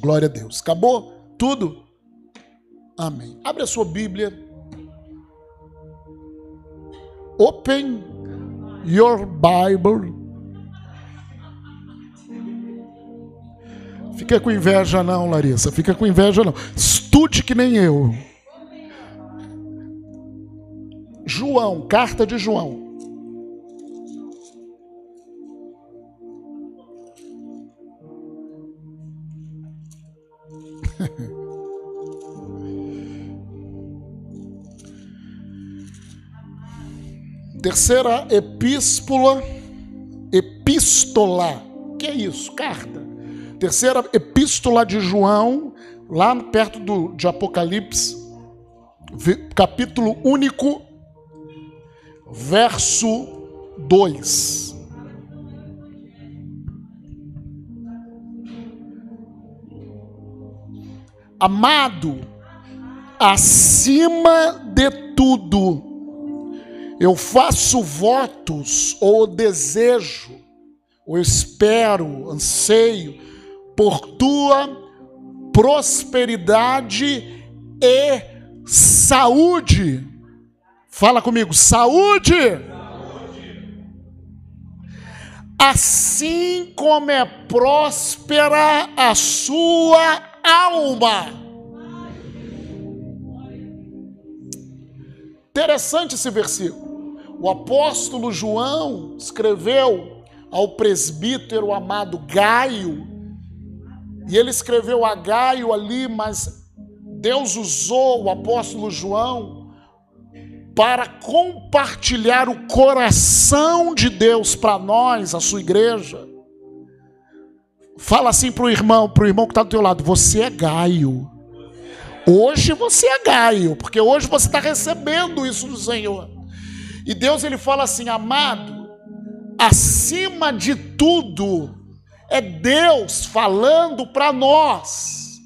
Glória a Deus. Acabou tudo? Amém. Abre a sua Bíblia. Open your Bible. Fica com inveja não, Larissa. Fica com inveja não. Estude que nem eu. João, carta de João. Terceira epístola, epístola, que é isso? Carta. Terceira epístola de João, lá perto do, de Apocalipse, capítulo único, verso 2. Amado, acima de tudo, eu faço votos ou desejo, ou espero, anseio por tua prosperidade e saúde. Fala comigo, saúde. Assim como é próspera a sua alma. Interessante esse versículo. O apóstolo João escreveu ao presbítero amado Gaio, e ele escreveu a Gaio ali, mas Deus usou o apóstolo João para compartilhar o coração de Deus para nós, a sua igreja. Fala assim para o irmão, para o irmão que está do teu lado: você é Gaio. Hoje você é Gaio, porque hoje você está recebendo isso do Senhor. E Deus ele fala assim: amado, acima de tudo, é Deus falando para nós.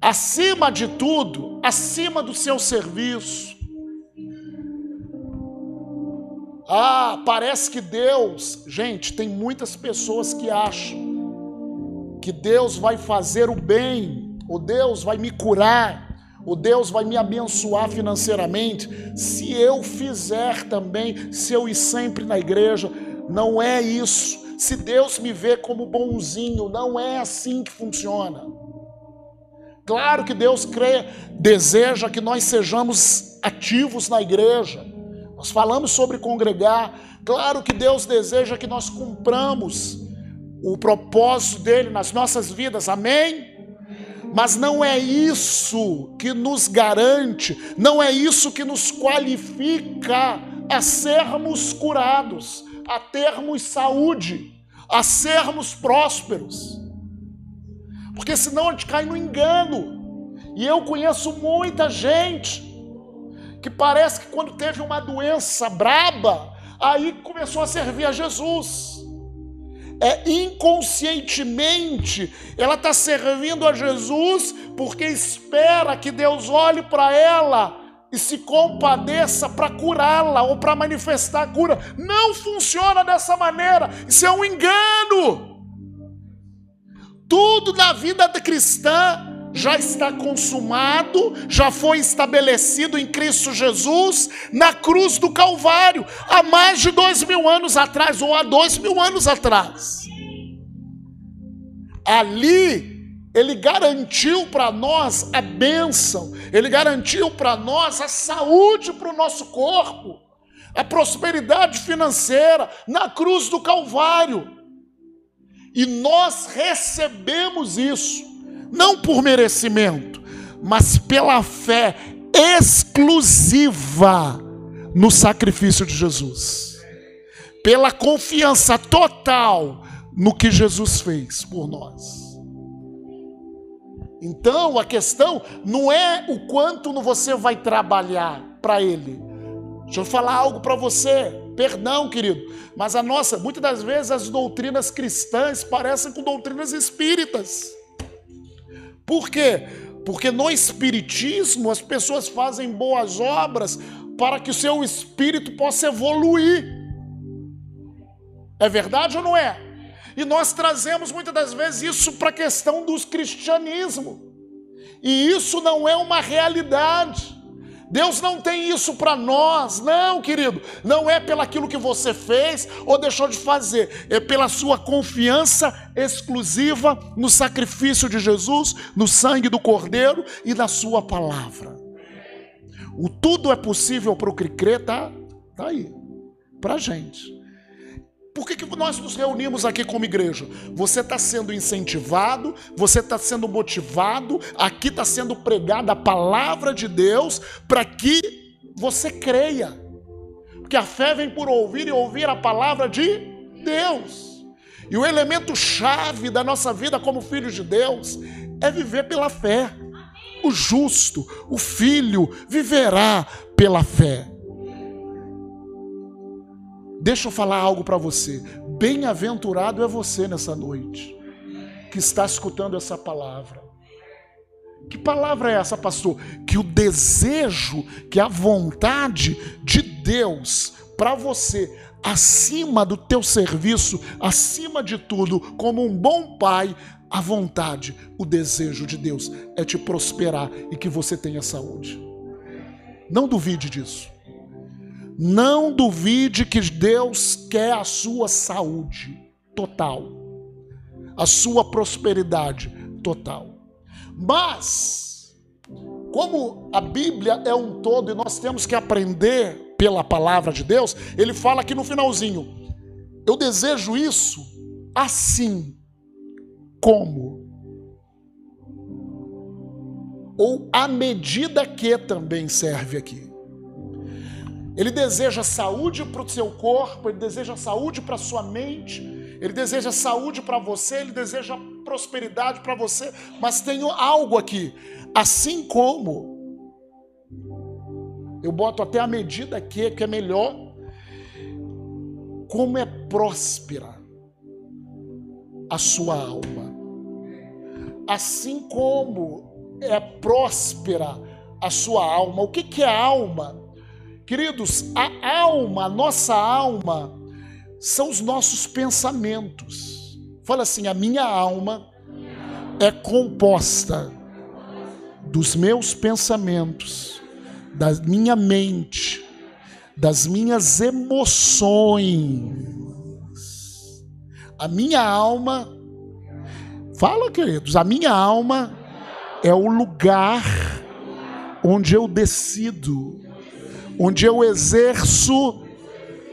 Acima de tudo, acima do seu serviço. Ah, parece que Deus, gente, tem muitas pessoas que acham que Deus vai fazer o bem, ou Deus vai me curar, o Deus vai me abençoar financeiramente se eu fizer também, se eu ir sempre na igreja. Não é isso. Se Deus me vê como bonzinho, não é assim que funciona. Claro que Deus crê, deseja que nós sejamos ativos na igreja. Nós falamos sobre congregar. Claro que Deus deseja que nós cumpramos o propósito dele nas nossas vidas. Amém? Mas não é isso que nos garante, não é isso que nos qualifica a sermos curados, a termos saúde, a sermos prósperos. Porque senão a gente cai no engano. E eu conheço muita gente que parece que quando teve uma doença braba, aí começou a servir a Jesus é inconscientemente ela está servindo a Jesus porque espera que Deus olhe para ela e se compadeça para curá-la ou para manifestar a cura. Não funciona dessa maneira. Isso é um engano. Tudo na vida cristã já está consumado, já foi estabelecido em Cristo Jesus na cruz do Calvário, há mais de dois mil anos atrás, ou há dois mil anos atrás. Ali, Ele garantiu para nós a bênção, Ele garantiu para nós a saúde para o nosso corpo, a prosperidade financeira na cruz do Calvário. E nós recebemos isso não por merecimento, mas pela fé exclusiva no sacrifício de Jesus, pela confiança total no que Jesus fez por nós. Então a questão não é o quanto você vai trabalhar para Ele. Deixa eu falar algo para você. Perdão, querido, mas a nossa, muitas das vezes as doutrinas cristãs parecem com doutrinas espíritas. Por quê? Porque no Espiritismo as pessoas fazem boas obras para que o seu espírito possa evoluir. É verdade ou não é? E nós trazemos muitas das vezes isso para a questão dos cristianismo. E isso não é uma realidade. Deus não tem isso para nós, não, querido. Não é pelaquilo que você fez ou deixou de fazer, é pela sua confiança exclusiva no sacrifício de Jesus, no sangue do Cordeiro e na sua palavra. O tudo é possível para o que crê, tá? Tá aí, para a gente. Por que, que nós nos reunimos aqui como igreja? Você está sendo incentivado, você está sendo motivado, aqui está sendo pregada a palavra de Deus para que você creia. Porque a fé vem por ouvir e ouvir a palavra de Deus. E o elemento chave da nossa vida como filhos de Deus é viver pela fé. O justo, o filho, viverá pela fé. Deixa eu falar algo para você. Bem-aventurado é você nessa noite que está escutando essa palavra. Que palavra é essa, pastor? Que o desejo, que a vontade de Deus para você, acima do teu serviço, acima de tudo, como um bom pai, a vontade, o desejo de Deus é te prosperar e que você tenha saúde. Não duvide disso. Não duvide que Deus quer a sua saúde total, a sua prosperidade total. Mas, como a Bíblia é um todo e nós temos que aprender pela palavra de Deus, ele fala aqui no finalzinho: eu desejo isso assim como. Ou à medida que também serve aqui. Ele deseja saúde para o seu corpo, ele deseja saúde para a sua mente, ele deseja saúde para você, ele deseja prosperidade para você, mas tem algo aqui. Assim como eu boto até a medida aqui que é melhor, como é próspera a sua alma. Assim como é próspera a sua alma. O que, que é alma? Queridos, a alma, a nossa alma, são os nossos pensamentos. Fala assim: a minha alma é composta dos meus pensamentos, da minha mente, das minhas emoções. A minha alma, fala, queridos, a minha alma é o lugar onde eu decido onde eu exerço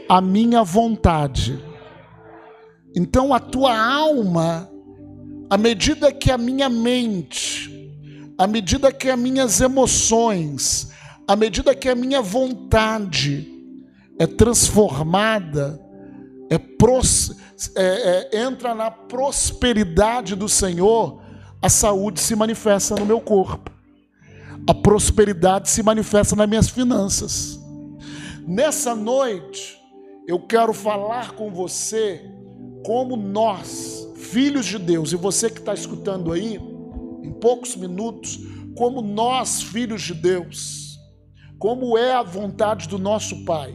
a minha vontade. Então a tua alma, à medida que a minha mente, à medida que as minhas emoções, à medida que a minha vontade é transformada, é, pros, é, é, entra na prosperidade do Senhor, a saúde se manifesta no meu corpo a prosperidade se manifesta nas minhas finanças. Nessa noite, eu quero falar com você como nós, filhos de Deus, e você que está escutando aí, em poucos minutos, como nós, filhos de Deus, como é a vontade do nosso Pai,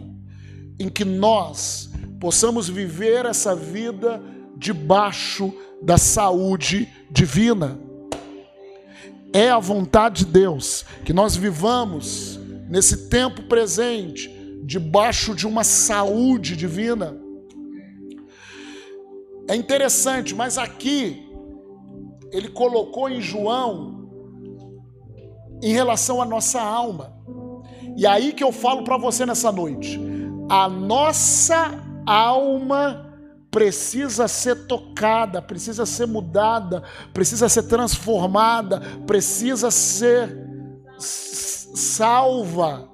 em que nós possamos viver essa vida debaixo da saúde divina é a vontade de Deus que nós vivamos nesse tempo presente debaixo de uma saúde divina. É interessante, mas aqui ele colocou em João em relação à nossa alma. E aí que eu falo para você nessa noite. A nossa alma precisa ser tocada, precisa ser mudada, precisa ser transformada, precisa ser salva.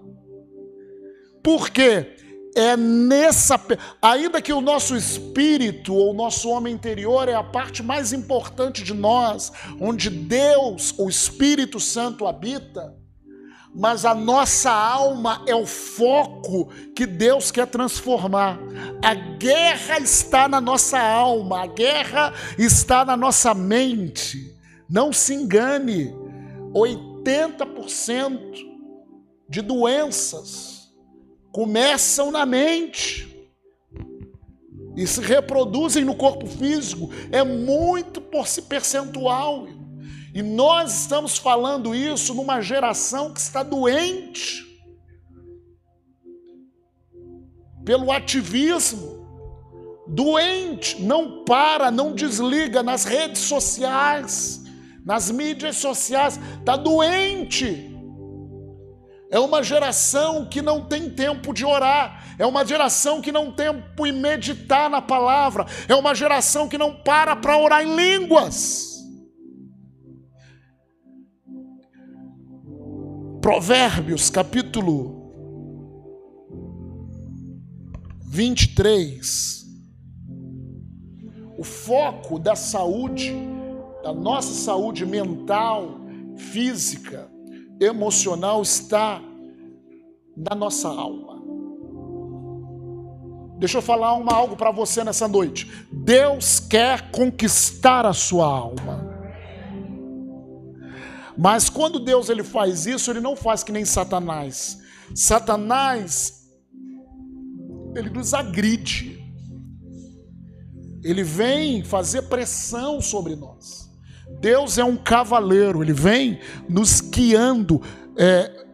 Por quê? É nessa. Ainda que o nosso espírito ou o nosso homem interior é a parte mais importante de nós, onde Deus, o Espírito Santo, habita mas a nossa alma é o foco que Deus quer transformar. A guerra está na nossa alma, a guerra está na nossa mente. Não se engane, 80% de doenças começam na mente. e se reproduzem no corpo físico é muito percentual. E nós estamos falando isso numa geração que está doente pelo ativismo, doente, não para, não desliga nas redes sociais, nas mídias sociais, está doente. É uma geração que não tem tempo de orar, é uma geração que não tem tempo de meditar na palavra, é uma geração que não para para orar em línguas. Provérbios capítulo 23. O foco da saúde, da nossa saúde mental, física, emocional está na nossa alma. Deixa eu falar uma, algo para você nessa noite. Deus quer conquistar a sua alma. Mas quando Deus ele faz isso, ele não faz que nem Satanás. Satanás ele nos agride. Ele vem fazer pressão sobre nós. Deus é um cavaleiro, ele vem nos guiando. É,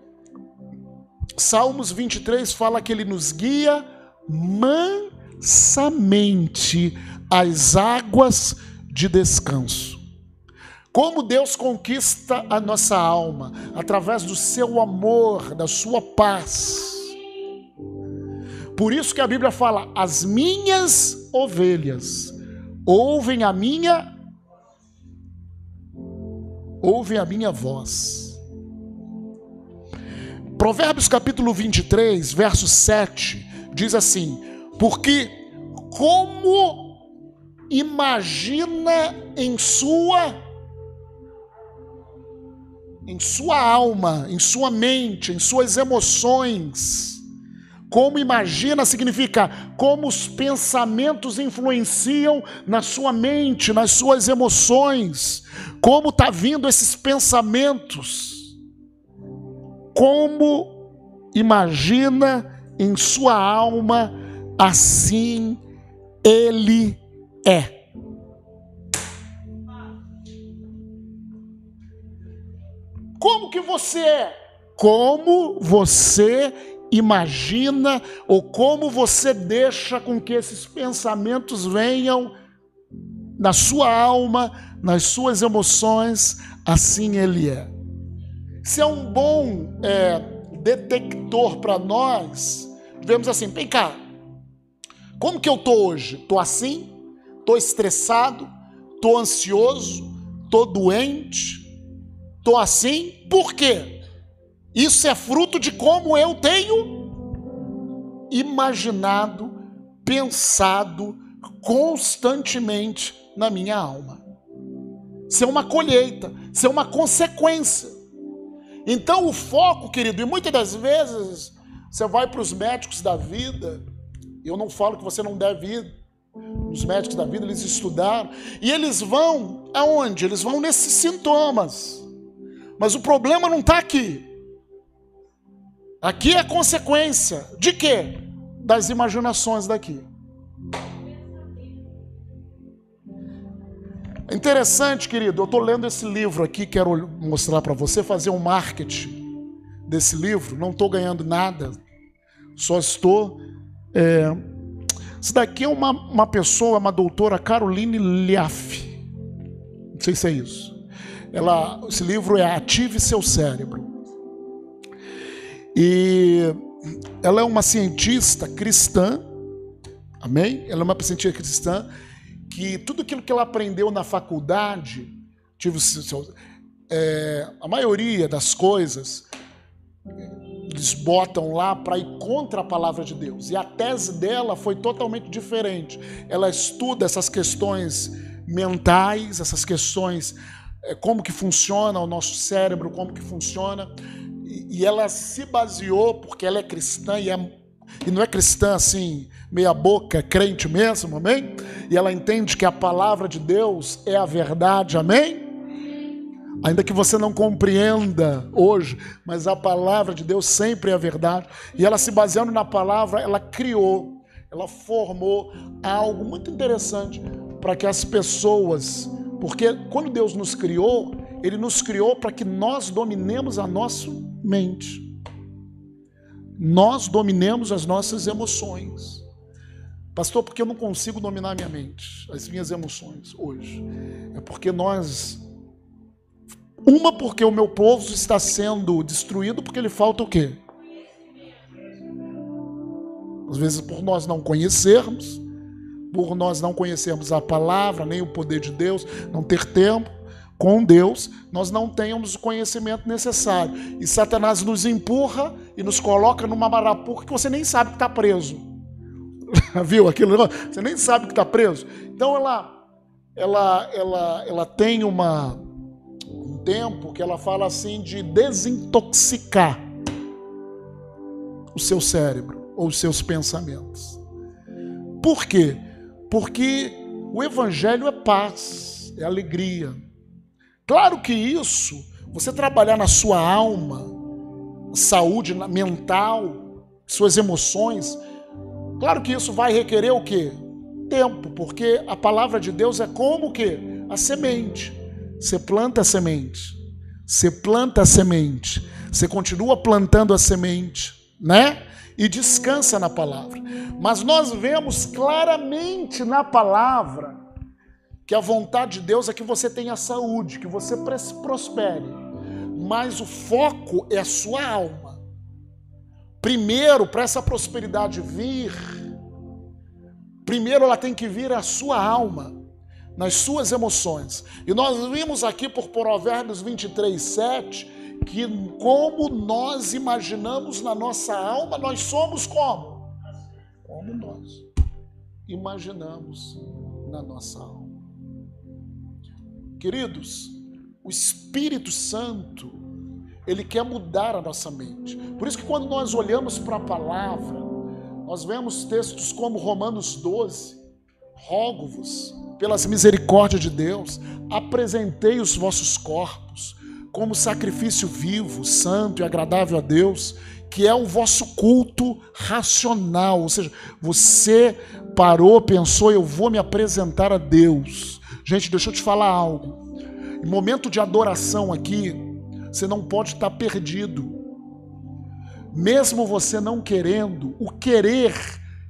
Salmos 23 fala que ele nos guia mansamente às águas de descanso. Como Deus conquista a nossa alma através do seu amor, da sua paz. Por isso que a Bíblia fala: as minhas ovelhas ouvem a minha ouvem a minha voz. Provérbios capítulo 23, verso 7, diz assim: Porque como imagina em sua em sua alma, em sua mente, em suas emoções. Como imagina significa como os pensamentos influenciam na sua mente, nas suas emoções. Como está vindo esses pensamentos? Como imagina em sua alma, assim ele é. Como que você é? Como você imagina ou como você deixa com que esses pensamentos venham na sua alma, nas suas emoções, assim ele é. Se é um bom é, detector para nós, vemos assim: vem cá, como que eu estou hoje? Estou assim? Estou estressado? Estou ansioso? Estou doente? Estou assim, por quê? Isso é fruto de como eu tenho imaginado, pensado constantemente na minha alma. Isso é uma colheita, isso é uma consequência. Então o foco, querido, e muitas das vezes você vai para os médicos da vida, eu não falo que você não deve ir, os médicos da vida, eles estudaram, e eles vão aonde? Eles vão nesses sintomas. Mas o problema não está aqui. Aqui é consequência de quê? Das imaginações daqui. É interessante, querido, eu estou lendo esse livro aqui, quero mostrar para você, fazer um marketing desse livro. Não estou ganhando nada, só estou. É... Isso daqui é uma, uma pessoa, uma doutora Caroline Liaf. Não sei se é isso. Ela, esse livro é Ative Seu Cérebro. E ela é uma cientista cristã, amém? Ela é uma cientista cristã que tudo aquilo que ela aprendeu na faculdade, tive seu, é, a maioria das coisas, eles botam lá para ir contra a palavra de Deus. E a tese dela foi totalmente diferente. Ela estuda essas questões mentais, essas questões como que funciona o nosso cérebro, como que funciona. E, e ela se baseou, porque ela é cristã e, é, e não é cristã assim, meia boca, é crente mesmo, amém? E ela entende que a palavra de Deus é a verdade, amém? Ainda que você não compreenda hoje, mas a palavra de Deus sempre é a verdade. E ela se baseando na palavra, ela criou ela formou algo muito interessante para que as pessoas, porque quando Deus nos criou, ele nos criou para que nós dominemos a nossa mente. Nós dominemos as nossas emoções. Pastor, porque eu não consigo dominar minha mente, as minhas emoções hoje? É porque nós. Uma, porque o meu povo está sendo destruído, porque ele falta o quê? Às vezes por nós não conhecermos, por nós não conhecermos a palavra, nem o poder de Deus, não ter tempo com Deus, nós não tenhamos o conhecimento necessário. E Satanás nos empurra e nos coloca numa marapuca que você nem sabe que está preso. Viu aquilo? Você nem sabe que está preso. Então ela, ela, ela, ela tem uma, um tempo que ela fala assim de desintoxicar o seu cérebro ou os seus pensamentos. Por quê? Porque o Evangelho é paz, é alegria. Claro que isso, você trabalhar na sua alma, saúde mental, suas emoções, claro que isso vai requerer o quê? Tempo, porque a palavra de Deus é como o quê? A semente. Você planta a semente. Você planta a semente. Você continua plantando a semente, né? E descansa na palavra. Mas nós vemos claramente na palavra que a vontade de Deus é que você tenha saúde, que você prospere. Mas o foco é a sua alma. Primeiro, para essa prosperidade vir, primeiro ela tem que vir a sua alma, nas suas emoções. E nós vimos aqui por Provérbios 23, 7, que como nós imaginamos na nossa alma, nós somos como? Como nós imaginamos na nossa alma. Queridos, o Espírito Santo, ele quer mudar a nossa mente. Por isso que quando nós olhamos para a palavra, nós vemos textos como Romanos 12, rogo-vos pelas misericórdias de Deus, apresentei os vossos corpos como sacrifício vivo, santo e agradável a Deus, que é o vosso culto racional. Ou seja, você parou, pensou, eu vou me apresentar a Deus. Gente, deixa eu te falar algo. Em momento de adoração aqui, você não pode estar perdido. Mesmo você não querendo, o querer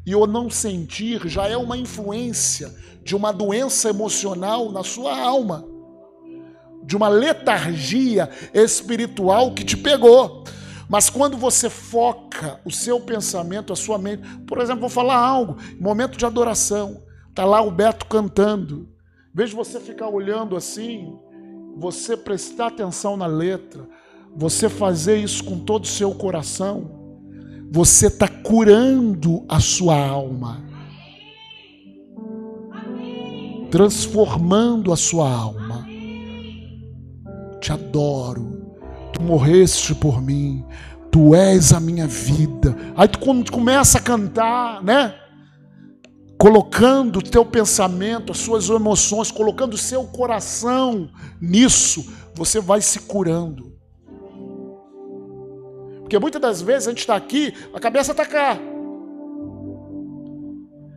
e o não sentir já é uma influência de uma doença emocional na sua alma de uma letargia espiritual que te pegou. Mas quando você foca o seu pensamento, a sua mente, por exemplo, vou falar algo, momento de adoração, tá lá o Beto cantando. Em vez de você ficar olhando assim, você prestar atenção na letra, você fazer isso com todo o seu coração, você está curando a sua alma, transformando a sua alma te adoro, tu morreste por mim, tu és a minha vida. Aí tu começa a cantar, né? Colocando o teu pensamento, as suas emoções, colocando o seu coração nisso, você vai se curando. Porque muitas das vezes a gente está aqui, a cabeça está cá.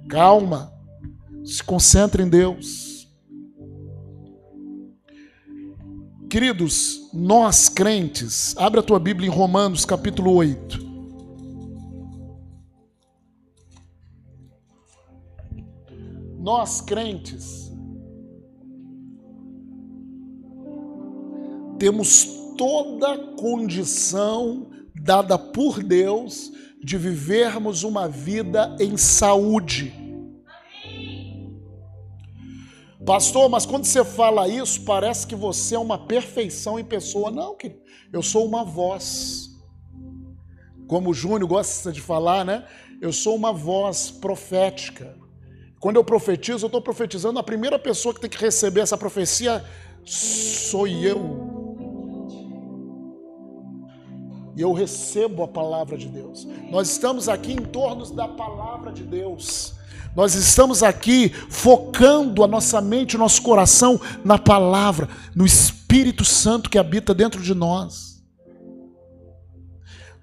Calma, se concentre em Deus. Queridos, nós crentes, abre a tua Bíblia em Romanos capítulo 8. Nós crentes temos toda condição dada por Deus de vivermos uma vida em saúde. Pastor, mas quando você fala isso, parece que você é uma perfeição em pessoa. Não, querido. Eu sou uma voz. Como o Júnior gosta de falar, né? Eu sou uma voz profética. Quando eu profetizo, eu estou profetizando. A primeira pessoa que tem que receber essa profecia sou eu. E eu recebo a palavra de Deus. Nós estamos aqui em torno da palavra de Deus. Nós estamos aqui focando a nossa mente, o nosso coração na palavra, no Espírito Santo que habita dentro de nós.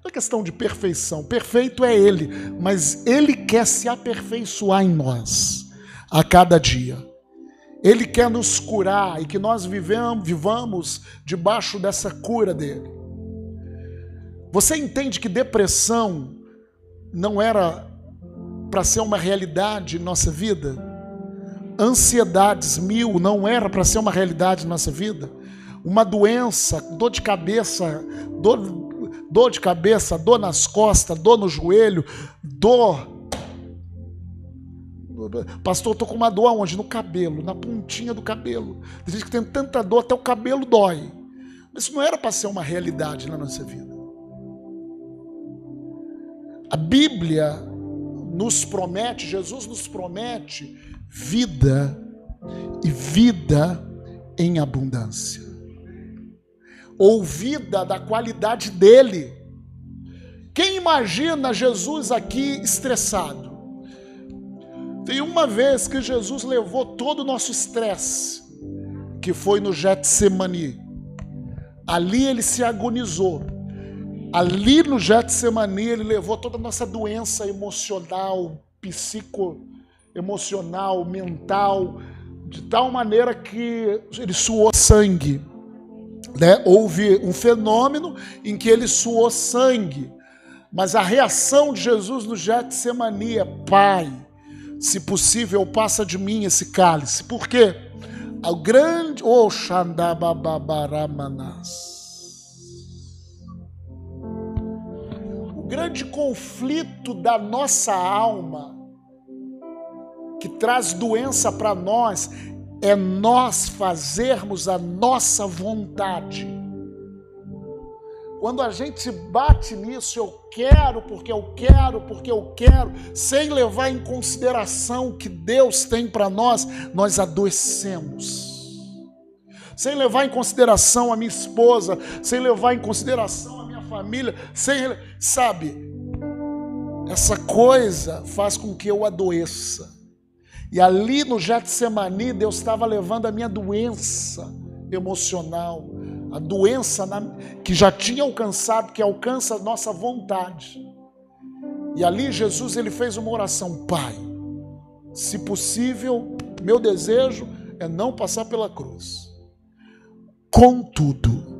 Não é questão de perfeição. Perfeito é Ele, mas Ele quer se aperfeiçoar em nós a cada dia. Ele quer nos curar e que nós vivamos, vivamos debaixo dessa cura dele. Você entende que depressão não era para ser uma realidade em nossa vida? Ansiedades mil não era para ser uma realidade em nossa vida? Uma doença, dor de cabeça, dor, dor de cabeça, dor nas costas, dor no joelho, dor. Pastor, eu tô com uma dor aonde? No cabelo, na pontinha do cabelo. Tem gente que tem tanta dor, até o cabelo dói. Mas isso não era para ser uma realidade na nossa vida. A Bíblia nos promete, Jesus nos promete vida e vida em abundância ouvida da qualidade dele. Quem imagina Jesus aqui estressado? Tem uma vez que Jesus levou todo o nosso estresse, que foi no Getsemani. Ali ele se agonizou. Ali no Getsemani ele levou toda a nossa doença emocional, psico emocional, mental, de tal maneira que ele suou sangue né, houve um fenômeno em que ele suou sangue, mas a reação de Jesus no Getsemani é: Pai, se possível, passa de mim esse cálice. Por quê? O grande Oxandababaramanás. O grande conflito da nossa alma que traz doença para nós é nós fazermos a nossa vontade. Quando a gente bate nisso, eu quero, porque eu quero, porque eu quero, sem levar em consideração o que Deus tem para nós, nós adoecemos. Sem levar em consideração a minha esposa, sem levar em consideração família, sem, sabe? Essa coisa faz com que eu adoeça. E ali no Getsemani, Deus estava levando a minha doença emocional, a doença na, que já tinha alcançado, que alcança a nossa vontade. E ali Jesus ele fez uma oração, Pai, se possível, meu desejo é não passar pela cruz. Contudo,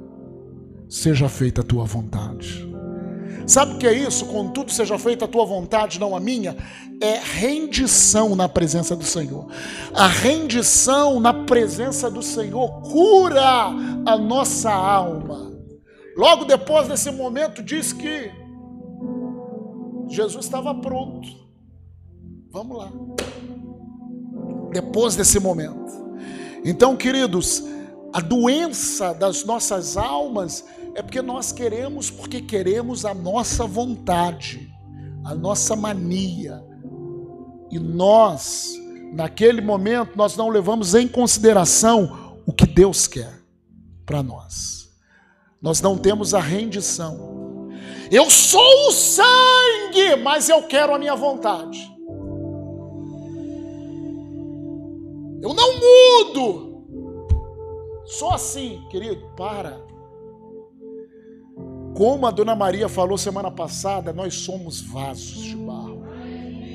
seja feita a tua vontade. Sabe o que é isso? Contudo, seja feita a tua vontade, não a minha. É rendição na presença do Senhor. A rendição na presença do Senhor cura a nossa alma. Logo depois desse momento, diz que Jesus estava pronto. Vamos lá. Depois desse momento. Então, queridos, a doença das nossas almas é porque nós queremos, porque queremos a nossa vontade, a nossa mania. E nós, naquele momento, nós não levamos em consideração o que Deus quer para nós. Nós não temos a rendição. Eu sou o sangue, mas eu quero a minha vontade. Eu não mudo. Só assim, querido, para. Como a dona Maria falou semana passada, nós somos vasos de barro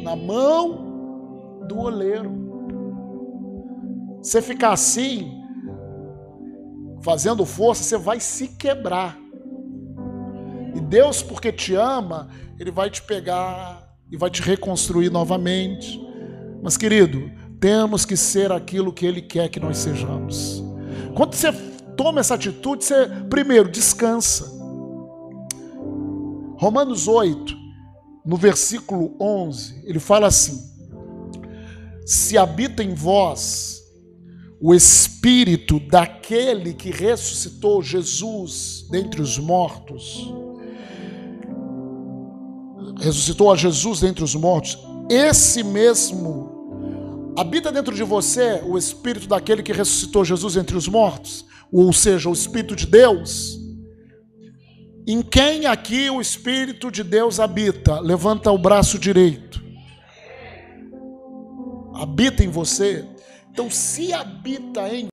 na mão do oleiro. Você ficar assim, fazendo força, você vai se quebrar. E Deus, porque te ama, Ele vai te pegar e vai te reconstruir novamente. Mas, querido, temos que ser aquilo que Ele quer que nós sejamos. Quando você toma essa atitude, você, primeiro, descansa. Romanos 8, no versículo 11, ele fala assim: Se habita em vós o espírito daquele que ressuscitou Jesus dentre os mortos, ressuscitou a Jesus dentre os mortos, esse mesmo habita dentro de você o espírito daquele que ressuscitou Jesus entre os mortos, ou seja, o espírito de Deus. Em quem aqui o Espírito de Deus habita? Levanta o braço direito. Habita em você. Então, se habita em